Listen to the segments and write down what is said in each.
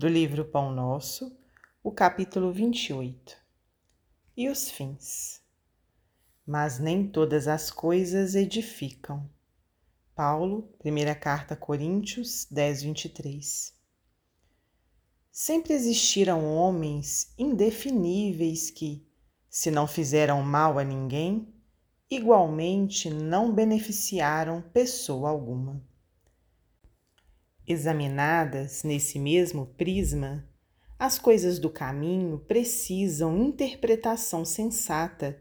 do livro Pão Nosso, o capítulo 28. E os fins. Mas nem todas as coisas edificam. Paulo, primeira carta a Coríntios 10, 23. Sempre existiram homens indefiníveis que, se não fizeram mal a ninguém, igualmente não beneficiaram pessoa alguma. Examinadas nesse mesmo prisma, as coisas do caminho precisam interpretação sensata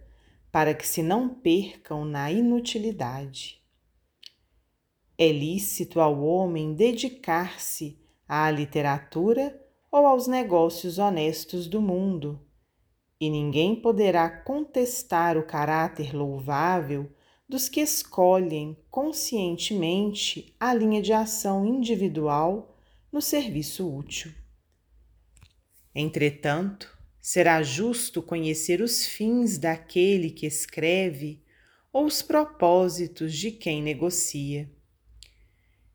para que se não percam na inutilidade. É lícito ao homem dedicar-se à literatura ou aos negócios honestos do mundo, e ninguém poderá contestar o caráter louvável dos que escolhem conscientemente a linha de ação individual no serviço útil. Entretanto, será justo conhecer os fins daquele que escreve ou os propósitos de quem negocia.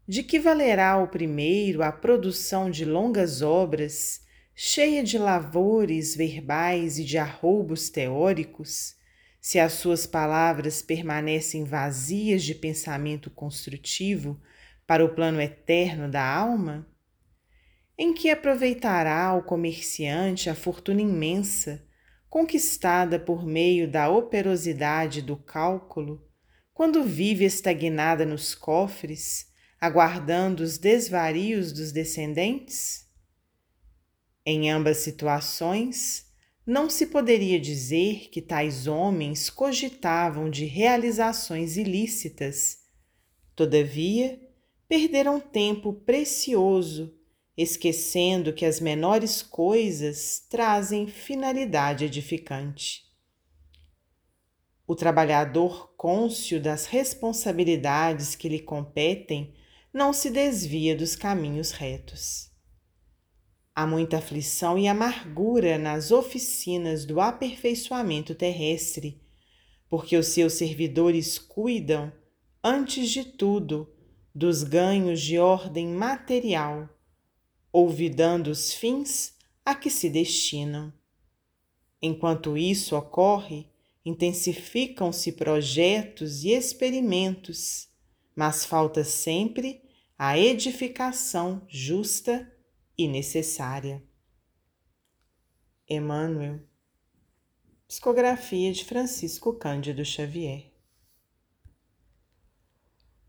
De que valerá o primeiro a produção de longas obras, cheia de lavores verbais e de arroubos teóricos, se as suas palavras permanecem vazias de pensamento construtivo para o plano eterno da alma? Em que aproveitará o comerciante a fortuna imensa conquistada por meio da operosidade do cálculo, quando vive estagnada nos cofres, aguardando os desvarios dos descendentes? Em ambas situações, não se poderia dizer que tais homens cogitavam de realizações ilícitas. Todavia, perderam tempo precioso esquecendo que as menores coisas trazem finalidade edificante. O trabalhador cônscio das responsabilidades que lhe competem não se desvia dos caminhos retos. Há muita aflição e amargura nas oficinas do aperfeiçoamento terrestre, porque os seus servidores cuidam, antes de tudo, dos ganhos de ordem material olvidando os fins a que se destinam. Enquanto isso ocorre, intensificam-se projetos e experimentos, mas falta sempre a edificação justa e necessária. Emmanuel, psicografia de Francisco Cândido Xavier.